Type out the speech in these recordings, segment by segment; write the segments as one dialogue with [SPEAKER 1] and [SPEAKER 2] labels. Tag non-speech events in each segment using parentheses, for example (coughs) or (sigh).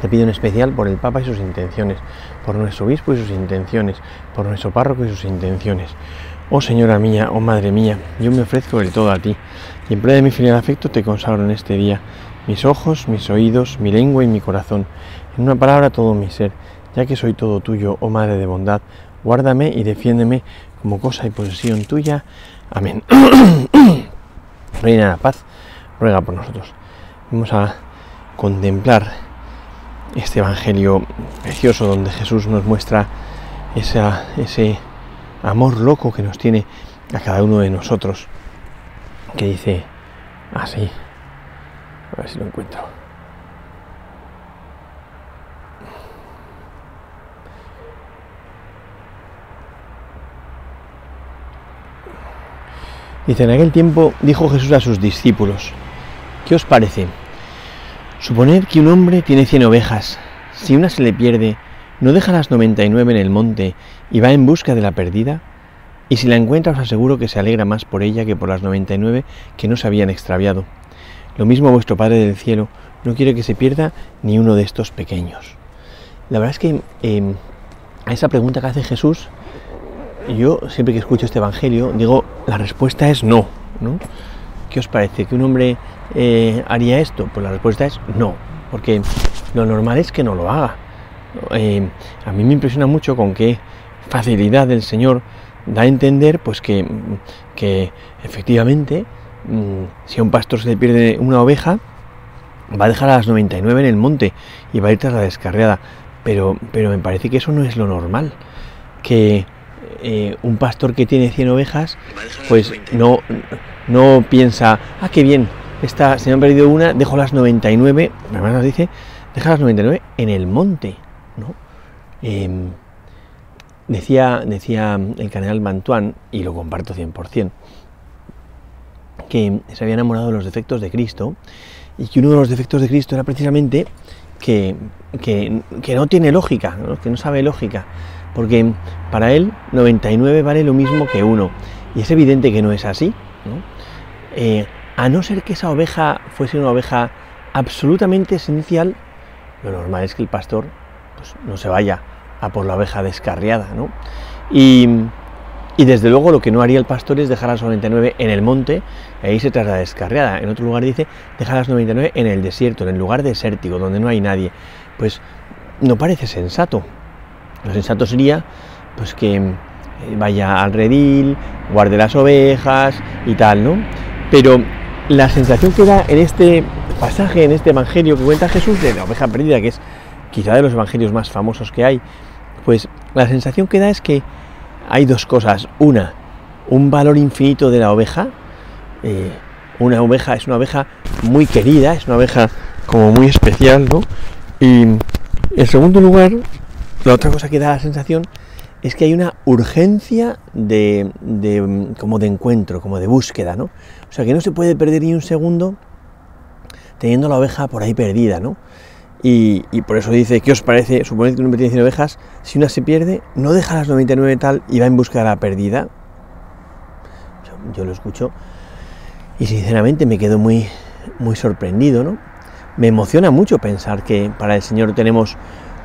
[SPEAKER 1] Te pido en especial por el Papa y sus intenciones, por nuestro obispo y sus intenciones, por nuestro párroco y sus intenciones. Oh Señora mía, oh Madre mía, yo me ofrezco del todo a ti, y en plena de mi filial afecto te consagro en este día mis ojos, mis oídos, mi lengua y mi corazón, en una palabra todo mi ser, ya que soy todo tuyo, oh Madre de bondad, guárdame y defiéndeme como cosa y posesión tuya. Amén. (coughs) Reina de la paz, ruega por nosotros. Vamos a contemplar este Evangelio precioso donde Jesús nos muestra ese amor loco que nos tiene a cada uno de nosotros, que dice así, a ver si lo encuentro. Dice, en aquel tiempo dijo Jesús a sus discípulos, ¿qué os parece? Suponed que un hombre tiene cien ovejas. Si una se le pierde, ¿no deja las 99 en el monte y va en busca de la perdida? Y si la encuentra os aseguro que se alegra más por ella que por las 99 que no se habían extraviado. Lo mismo vuestro Padre del Cielo no quiere que se pierda ni uno de estos pequeños. La verdad es que em, a esa pregunta que hace Jesús, yo siempre que escucho este Evangelio digo, la respuesta es no. ¿no? ¿Qué os parece? ¿Que un hombre eh, haría esto? Pues la respuesta es no, porque lo normal es que no lo haga. Eh, a mí me impresiona mucho con qué facilidad el Señor da a entender pues que, que efectivamente mm, si a un pastor se le pierde una oveja, va a dejar a las 99 en el monte y va a ir tras la descarriada. Pero, pero me parece que eso no es lo normal. Que eh, un pastor que tiene 100 ovejas, pues no, no piensa, ah, qué bien, esta, se me han perdido una, dejo las 99, además nos dice, deja las 99 en el monte, ¿no? Em, decía, decía el canal Mantuan, y lo comparto 100%, que se había enamorado de los defectos de Cristo, y que uno de los defectos de Cristo era precisamente que, que, no tiene lógica, que no sabe lógica, porque para él 99 vale lo mismo que uno, y es evidente que no es así. ¿no? Eh, a no ser que esa oveja fuese una oveja absolutamente esencial, lo normal es que el pastor pues, no se vaya a por la oveja descarriada, ¿no? Y, desde luego lo que no haría el pastor es dejar a las 99 en el monte e irse tras la descarriada. En otro lugar dice dejar a las 99 en el desierto, en el lugar desértico, donde no hay nadie. Pues no parece sensato. Lo sensato sería pues que eh, vaya al redil, guarde las ovejas y tal, ¿no? Pero la sensación que da en este pasaje, en este evangelio que cuenta Jesús de la oveja perdida, que es quizá de los evangelios más famosos que hay, pues la sensación que da es que hay dos cosas. Una, un valor infinito de la oveja. Eh, una oveja es una oveja muy querida, es una oveja como muy especial, ¿no? Y en segundo lugar, la otra cosa que da la sensación es que hay una urgencia de, como de encuentro, como de búsqueda, ¿no? O sea, que no se puede perder ni un segundo teniendo la oveja por ahí perdida, ¿no? Y, por eso dice, ¿qué os parece? Suponed que un hombre tiene 100 ovejas, si una se pierde, no deja las 99 tal y va en busca de la perdida. Yo lo escucho y sinceramente me quedo muy, muy sorprendido, ¿no? Me emociona mucho pensar que para el Señor tenemos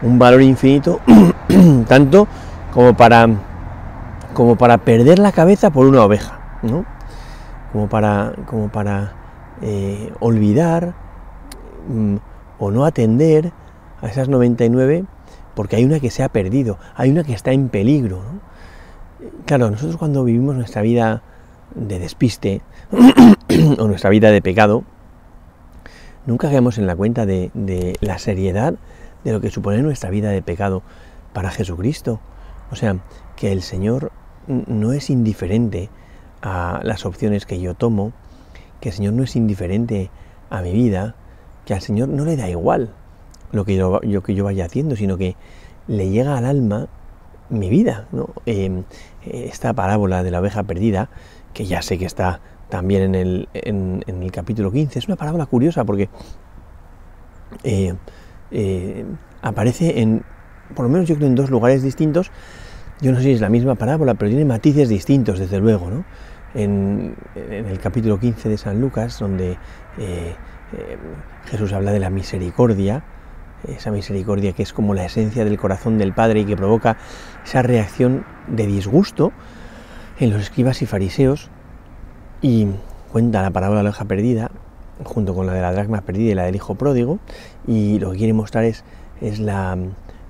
[SPEAKER 1] un valor infinito, (clears throat) tanto como para, como para perder la cabeza por una oveja, ¿no? Como para, como para eh, olvidar mm, o no atender a esas 99 porque hay una que se ha perdido, hay una que está en peligro. Claro, nosotros cuando vivimos nuestra vida de despiste (clears throat) o nuestra vida de pecado, nunca caemos en la cuenta de, de la seriedad de lo que supone nuestra vida de pecado para Jesucristo. O sea, que el Señor no es indiferente a las opciones que yo tomo, que el Señor no es indiferente a mi vida, que al Señor no le da igual lo que yo, que yo vaya haciendo, sino que le llega al alma mi vida. Em, esta parábola de la oveja perdida, que ya sé que está también en el, en, el capítulo 15, es una parábola curiosa porque eh, eh, aparece en, por lo menos yo creo, en dos lugares distintos. Yo no sé si es la misma parábola, pero tiene matices distintos, desde luego. ¿no? En, el capítulo 15 de San Lucas, donde eh, Jesús habla de la misericordia, esa misericordia que es como la esencia del corazón del Padre y que provoca esa reacción de disgusto en los escribas y fariseos y cuenta la parábola de la oveja perdida junto con la de la dracma perdida y la del hijo pródigo y lo que quiere mostrar es, es la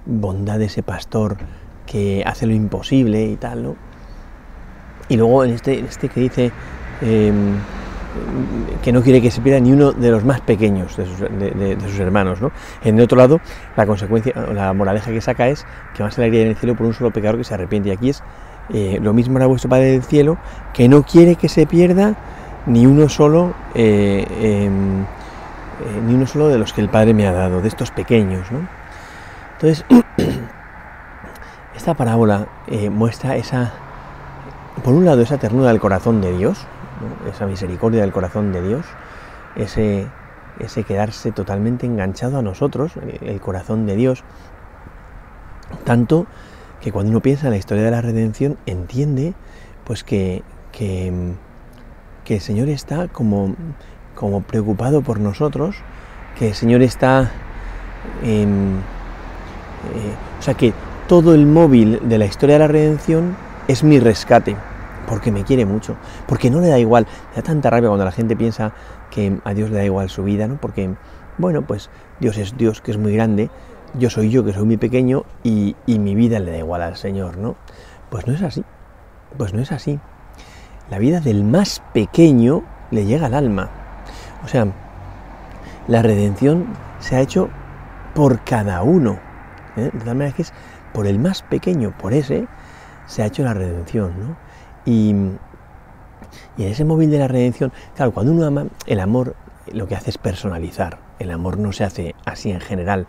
[SPEAKER 1] bondad de ese pastor que hace lo imposible y tal, ¿no? Y luego en este, este que dice em, que no quiere que se pierda ni uno de los más pequeños de sus, hermanos. ¿no? En el otro lado, la consecuencia, la moraleja que saca es que más alegría en el cielo por un solo pecador que se arrepiente. Y aquí es eh, lo mismo era vuestro Padre del cielo, que no quiere que se pierda ni uno solo, eh, em, eh, ni uno solo de los que el Padre me ha dado, de estos pequeños. ¿no? Entonces, (clears throat) esta parábola muestra esa, por un lado, esa ternura del corazón de Dios, esa misericordia del corazón de Dios, ese, ese quedarse totalmente enganchado a nosotros, el corazón de Dios, tanto que cuando uno piensa en la historia de la redención entiende pues que, que, el Señor está como, como preocupado por nosotros, que el Señor está... Eh, o sea que todo el móvil de la historia de la redención es mi rescate porque me quiere mucho, porque no le da igual, me da tanta rabia cuando la gente piensa que a Dios le da igual su vida, ¿no? Porque, bueno, pues Dios es Dios que es muy grande, yo soy yo que soy muy pequeño y, mi vida le da igual al Señor, ¿no? Pues no es así, pues no es así. La vida del más pequeño le llega al alma. O sea, la redención se ha hecho por cada uno. ¿Eh? De tal manera que es por el más pequeño, por ese, se ha hecho la redención. ¿no? Y, en ese móvil de la redención, claro, cuando uno ama, el amor lo que hace es personalizar. El amor no se hace así en general.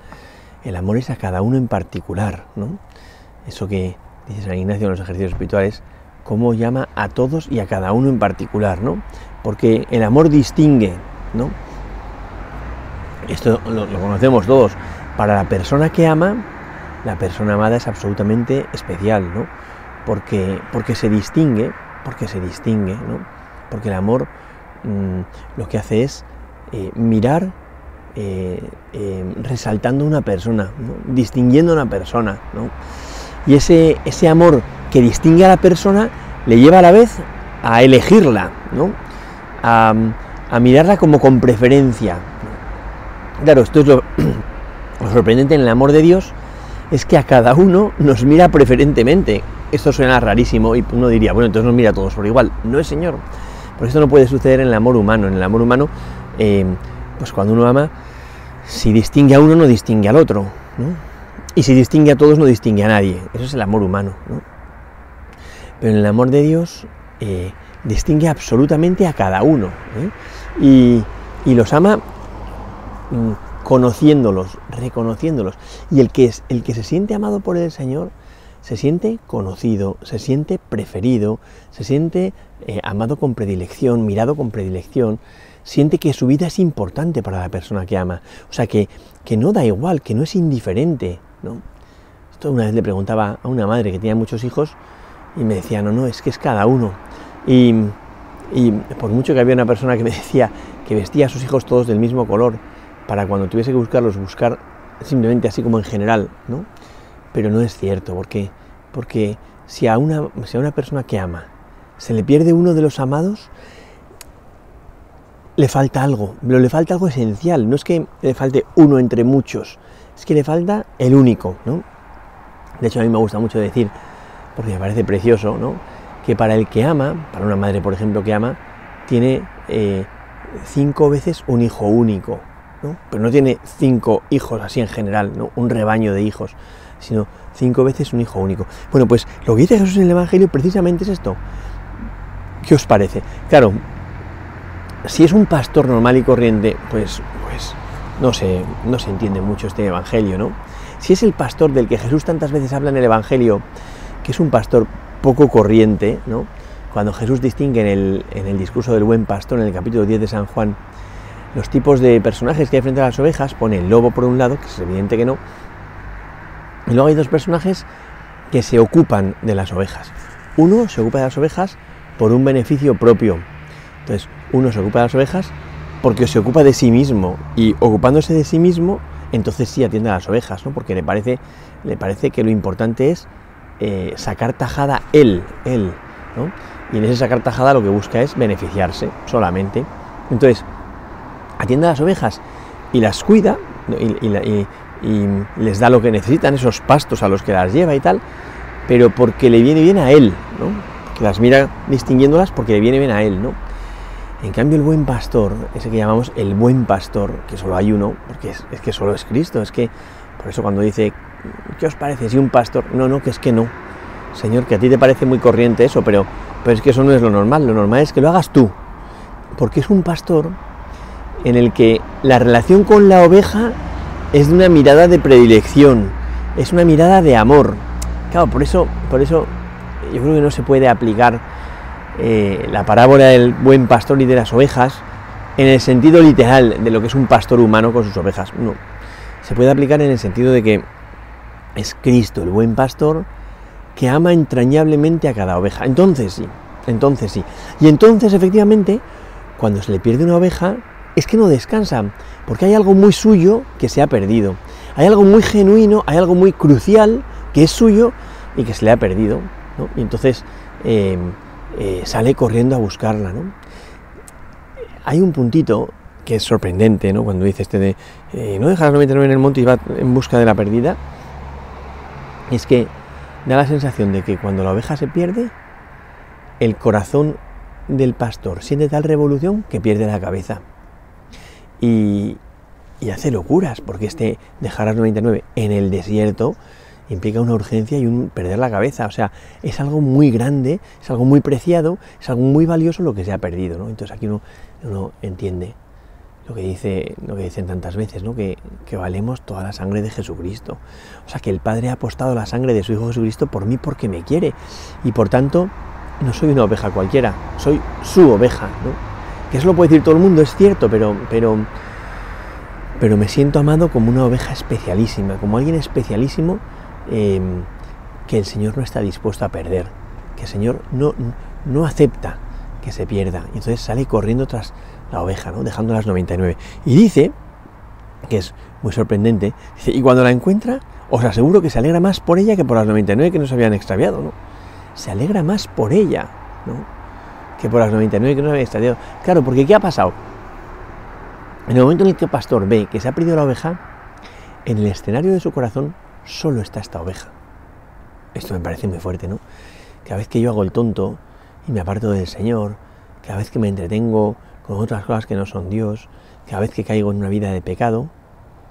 [SPEAKER 1] El amor es a cada uno en particular, ¿no? Eso que dice San Ignacio en los ejercicios espirituales, cómo llama a todos y a cada uno en particular, ¿no? Porque el amor distingue, ¿no? Esto lo conocemos todos. Para la persona que ama, la persona amada es absolutamente especial, ¿no? porque, porque se distingue, porque se distingue, ¿no? Porque el amor mm, lo que hace es eh, mirar eh, eh, resaltando una persona, distinguiendo a una persona, ¿no? Y ese, ese amor que distingue a la persona le lleva a la vez a elegirla, ¿no? A, mirarla como con preferencia. Claro, esto es lo, (clears throat) lo sorprendente en el amor de Dios, es que a cada uno nos mira preferentemente, esto suena rarísimo y uno diría, bueno, entonces nos mira a todos por igual. No es Señor. Porque esto no puede suceder en el amor humano. En el amor humano, eh, pues cuando uno ama, si distingue a uno, no distingue al otro. Y si distingue a todos, no distingue a nadie. Eso es el amor humano. Pero en el amor de Dios, eh, distingue absolutamente a cada uno. ¿eh? Y, los ama mm, conociéndolos, reconociéndolos. Y el que, es, el que se siente amado por el Señor, se siente conocido, se siente preferido, se siente eh, amado con predilección, mirado con predilección, siente que su vida es importante para la persona que ama. O sea, que, que no da igual, que no es indiferente. ¿no? Esto una vez le preguntaba a una madre que tenía muchos hijos y me decía, no, no, es que es cada uno. Y, y por mucho que había una persona que me (laughs) decía que vestía a sus hijos todos del mismo color, para cuando tuviese que buscarlos, buscar simplemente así como en general, ¿no? pero no es cierto, porque, porque si, a una, si a una persona que ama se le pierde uno de los amados, le falta algo, pero le falta algo esencial, no es que le falte uno entre muchos, es que le falta el único, ¿no? De hecho, a mí me gusta mucho decir, porque me parece precioso, ¿no? Que para el que ama, para una madre, por ejemplo, que ama, tiene eh, cinco veces un hijo único, Pero no tiene cinco hijos así en general, ¿no? Un rebaño de hijos, sino cinco veces un hijo único. Bueno, pues lo que dice Jesús en el Evangelio precisamente es esto. ¿Qué os parece? Claro, si es un pastor normal y corriente, pues, pues no, se, no se entiende mucho este Evangelio, ¿no? Si es el pastor del que Jesús tantas veces habla en el Evangelio que es un pastor poco corriente, ¿no? Cuando Jesús distingue en el, en el discurso del buen pastor, en el capítulo 10 de San Juan, los tipos de personajes que hay frente a las ovejas, pone el lobo por un lado, que es evidente que no, y luego hay dos personajes que se ocupan de las ovejas. Uno se ocupa de las ovejas por un beneficio propio. Entonces, uno se ocupa de las ovejas porque se ocupa de sí mismo y ocupándose de sí mismo, entonces sí atiende a las ovejas, ¿no? Porque le parece, le parece que lo importante es eh, sacar tajada él, él, ¿no? Y en ese sacar tajada lo que busca es beneficiarse solamente. Entonces, atiende a las ovejas y las cuida y, les da lo que necesitan, esos pastos a los que las lleva y tal, pero porque le viene bien a él, ¿no? que las mira distinguiéndolas porque le viene bien a él, ¿no? En cambio el buen pastor, ese que llamamos el buen pastor, que solo hay uno, porque es, es que solo es Cristo, es que por eso cuando dice, ¿qué os parece si un pastor? No, no, que es que no. Señor, que a ti te parece muy corriente eso, pero, pero es que eso no es lo normal, lo normal es que lo hagas tú, porque es un pastor en el que la relación con la oveja es de una mirada de predilección, es una mirada de amor. Claro, por eso, por eso yo creo que no se puede aplicar eh, la parábola del buen pastor y de las ovejas en el sentido literal de lo que es un pastor humano con sus ovejas. No, se puede aplicar en el sentido de que es Cristo el buen pastor que ama entrañablemente a cada oveja. Entonces sí, entonces sí. Y entonces efectivamente, cuando se le pierde una oveja, es que no descansa, porque hay algo muy suyo que se ha perdido. Hay algo muy genuino, hay algo muy crucial que es suyo y que se le ha perdido. Y entonces eh, eh, sale corriendo a buscarla. Hay un puntito que es sorprendente, ¿no? Cuando dice este de eh, no dejar 99 en el monte y va en busca de la perdida, es que da la sensación de que cuando la oveja se pierde, el corazón del pastor siente tal revolución que pierde la cabeza y, hace locuras, porque este dejar a 99 en el desierto implica una urgencia y un perder la cabeza. O sea, es algo muy grande, es algo muy preciado, es algo muy valioso lo que se ha perdido. ¿no? Entonces aquí uno, uno entiende lo que, dice, lo que dicen tantas veces, ¿no? que, que, valemos toda la sangre de Jesucristo. O sea, que el Padre ha apostado la sangre de su Hijo Jesucristo por mí porque me quiere. Y por tanto, no soy una oveja cualquiera, soy su oveja. ¿no? Que eso lo puede decir todo el mundo, es cierto, pero, pero, pero me siento amado como una oveja especialísima, como alguien especialísimo em, que el Señor no está dispuesto a perder, que el Señor no, no acepta que se pierda. Y entonces sale corriendo tras la oveja, ¿no? dejando las 99. Y dice, que es muy sorprendente, y cuando la encuentra, os aseguro que se alegra más por ella que por las 99 que nos habían extraviado. ¿no? Se alegra más por ella. ¿no? Que por las 99 que no había estadio. Claro, porque ¿qué ha pasado? En el momento en el que el pastor ve que se ha perdido la oveja, en el escenario de su corazón solo está esta oveja. Esto me parece muy fuerte, ¿no? Cada vez que yo hago el tonto y me aparto del Señor, cada vez que me entretengo con otras cosas que no son Dios, cada vez que caigo en una vida de pecado,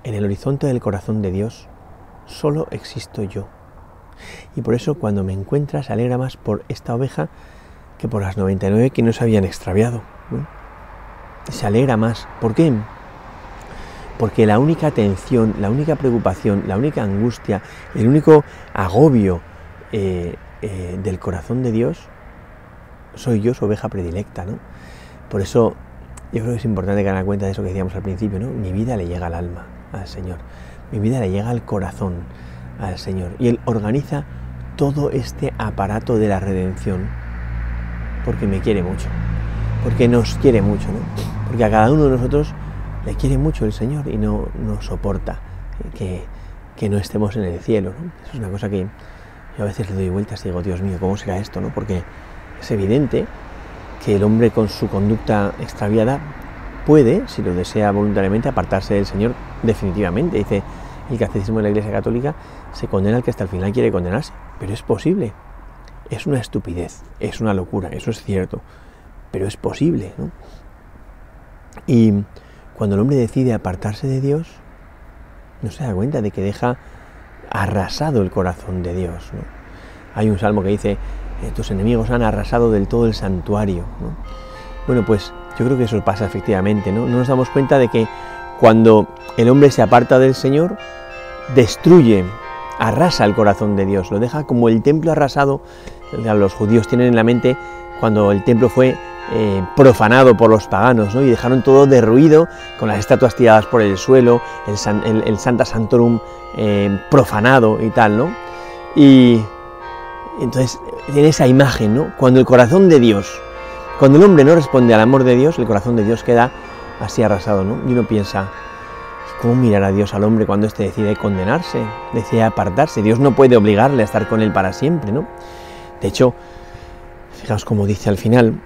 [SPEAKER 1] en el horizonte del corazón de Dios solo existo yo. Y por eso cuando me encuentra se alegra más por esta oveja que por las 99 que no se habían extraviado. Se alegra más. ¿Por qué? Porque la única atención, la única preocupación, la única angustia, el único agobio eh, eh, del corazón de Dios soy yo, su oveja predilecta. ¿no? Por eso yo creo que es importante que hagan cuenta de eso que decíamos al principio. ¿no? Mi vida le llega al alma, al Señor. Mi vida le llega al corazón, al Señor. Y Él organiza todo este aparato de la redención porque me quiere mucho, porque nos quiere mucho, ¿no? porque a cada uno de nosotros le quiere mucho el Señor y no nos soporta que, que, no estemos en el cielo. ¿no? Eso es una cosa que yo a veces le doy vueltas y digo, Dios mío, ¿cómo será esto? ¿no? Porque es evidente que el hombre con su conducta extraviada puede, si lo desea voluntariamente, apartarse del Señor definitivamente. Dice el catecismo de la Iglesia Católica, se condena al que hasta el final quiere condenarse, pero es posible es una estupidez, es una locura, eso es cierto, pero es posible. ¿no? Y cuando el hombre decide apartarse de Dios, no se da cuenta de que deja arrasado el corazón de Dios. Hay un salmo que dice, eh, tus enemigos han arrasado del todo el santuario. ¿no? Bueno, pues yo creo que eso pasa efectivamente, ¿no? No nos damos cuenta de que cuando el hombre se aparta del Señor, destruye arrasa el corazón de Dios, lo deja como el templo arrasado. Los judíos tienen en la mente cuando el templo fue eh, profanado por los paganos, ¿no? y dejaron todo derruido, con las estatuas tiradas por el suelo, el, Santa Santorum eh, profanado y tal, ¿no? Y entonces tiene esa imagen, ¿no? Cuando el corazón de Dios, cuando el hombre no responde al amor de Dios, el corazón de Dios queda así arrasado, ¿no? Y uno piensa, ¿cómo mirará Dios al hombre cuando éste decide condenarse, decide apartarse? Dios no puede obligarle a estar con él para siempre, ¿no? De hecho, fijaos cómo dice al final,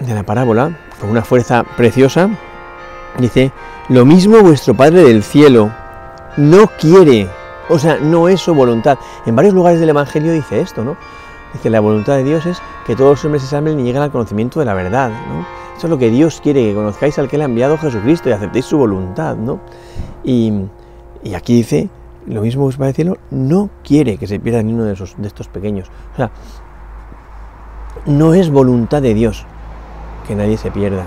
[SPEAKER 1] de la parábola, con una fuerza preciosa, dice, lo mismo vuestro Padre del cielo no quiere, o sea, no es su voluntad. En varios lugares del Evangelio dice esto, ¿no? Dice, la voluntad de Dios es que todos los hombres se salven y lleguen al conocimiento de la verdad. Eso es lo que Dios quiere, que conozcáis al que le ha enviado Jesucristo y aceptéis su voluntad, ¿no? Y, aquí dice, lo mismo vuestro Padre del cielo no quiere que se pierda ni uno de, esos, de estos pequeños. O sea, no es voluntad de Dios que nadie se pierda.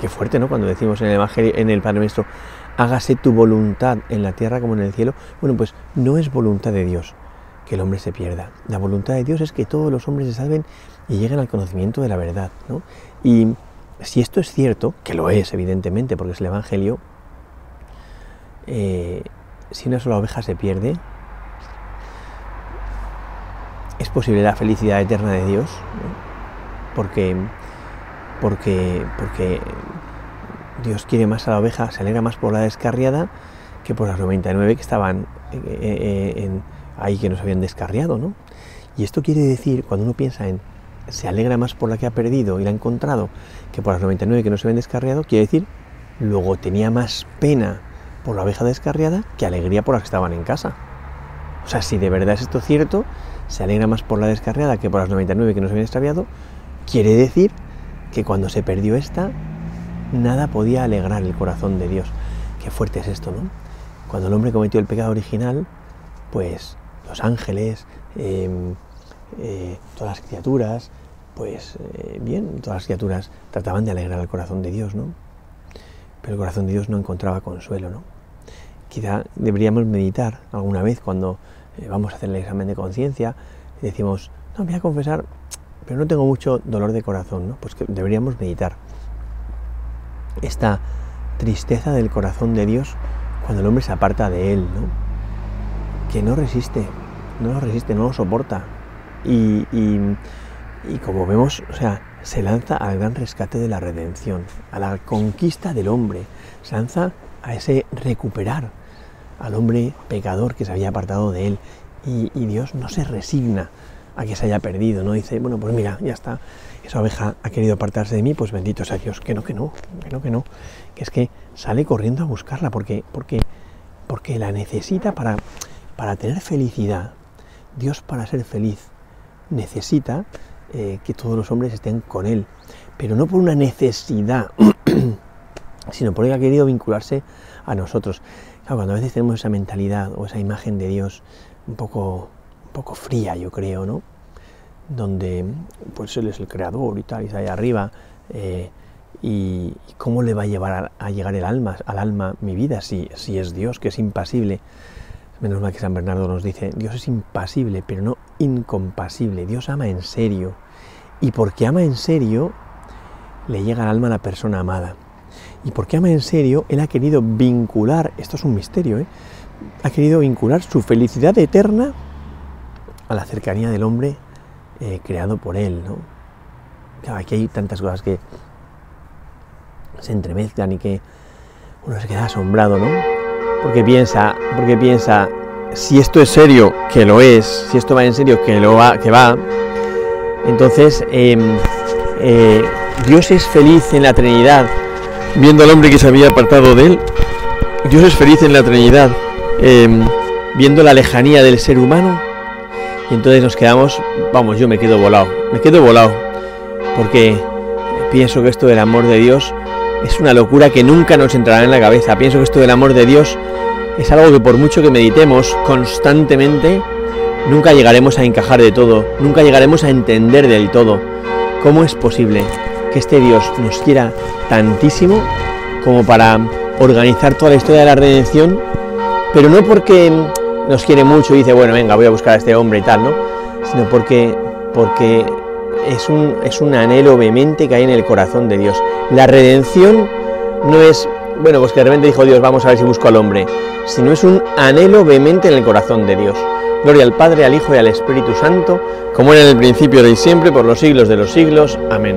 [SPEAKER 1] Qué fuerte, ¿no? Cuando decimos en el Evangelio, en el Padre Nuestro, hágase tu voluntad en la tierra como en el cielo. Bueno, pues no es voluntad de Dios que el hombre se pierda. La voluntad de Dios es que todos los hombres se salven y lleguen al conocimiento de la verdad, ¿no? Y si esto es cierto, que lo es evidentemente, porque es el Evangelio, eh, si una sola oveja se pierde, es posible la felicidad eterna de Dios, porque porque, porque Dios quiere más a la oveja, se alegra más por la descarriada que por las 99 que estaban eh, eh, ahí que no se habían descarriado, ¿no? Y esto quiere decir, cuando uno piensa en se alegra más por la que ha perdido y la ha encontrado que por las 99 que no se habían descarriado, quiere decir, luego tenía más pena por la oveja descarriada que alegría por las que estaban en casa. O sea, si de verdad es esto cierto, se alegra más por la descarriada que por las 99 que no se habían extraviado, quiere decir que cuando se perdió esta, nada podía alegrar el corazón de Dios. Qué fuerte es esto, ¿no? Cuando el hombre cometió el pecado original, pues los ángeles, em, eh, todas las criaturas, pues eh, bien, todas las criaturas trataban de alegrar el corazón de Dios, ¿no? Pero el corazón de Dios no encontraba consuelo, ¿no? Quizá deberíamos meditar alguna vez cuando eh, vamos a hacer el examen de conciencia y decimos, no, voy a confesar pero no tengo mucho dolor de corazón, ¿no? Pues deberíamos meditar esta tristeza del corazón de Dios cuando el hombre se aparta de él, ¿no? No resiste, no lo resiste, no lo soporta. Y, y como vemos, o sea, se lanza al gran rescate de la redención, a la conquista del hombre, se lanza a ese recuperar al hombre pecador que se había apartado de él. Y, y Dios no se resigna a que se haya perdido, ¿no? Dice, bueno, pues mira, ya está, esa oveja ha querido apartarse de mí, pues bendito sea Dios, que no, que no, que no, que no, que es que sale corriendo a buscarla porque, porque, porque la necesita para, para tener felicidad. Dios para ser feliz necesita eh, que todos los hombres estén con Él, pero no por una necesidad, (clears throat) sino porque ha querido vincularse a nosotros. cuando a veces tenemos esa mentalidad o esa imagen de Dios un poco poco fría, yo creo, ¿no? Donde pues él es el creador y tal, y está ahí arriba. Eh, y, cómo le va a llevar a, llegar el alma, al alma mi vida si, si es Dios, que es impasible. Menos mal que San Bernardo nos dice, Dios es impasible, pero no incompasible. Dios ama en serio. Y porque ama en serio, le llega al alma a la persona amada. Y porque ama en serio, Él ha querido vincular, esto es un misterio, ¿eh? ha querido vincular su felicidad eterna a la cercanía del hombre eh, creado por él. ¿no? aquí hay tantas cosas que se entremezclan y que uno se queda asombrado, ¿no? Porque piensa, porque piensa, si esto es serio, que lo es, si esto va en serio, que lo va, que va, entonces em, eh, Dios es feliz en la Trinidad, viendo al hombre que se había apartado de él. Dios es feliz en la Trinidad, em, viendo la lejanía del ser humano y entonces nos quedamos, vamos, yo me quedo volado, me quedo volado, porque pienso que esto del amor de Dios es una locura que nunca nos entrará en la cabeza. Pienso que esto del amor de Dios es algo que por mucho que meditemos constantemente, nunca llegaremos a encajar de todo, nunca llegaremos a entender del todo. ¿Cómo es posible que este Dios nos quiera tantísimo como para organizar toda la historia de la redención, pero no porque nos quiere mucho y dice, bueno, venga, voy a buscar a este hombre y tal, ¿no? Sino porque, porque es, un, es un anhelo vehemente que hay en el corazón de Dios. La redención no es, bueno, pues que de repente dijo Dios, vamos a ver si busco al hombre, sino es un anhelo vehemente en el corazón de Dios. Gloria al Padre, al Hijo y al Espíritu Santo, como era en el principio, y siempre, por los siglos de los siglos. Amén.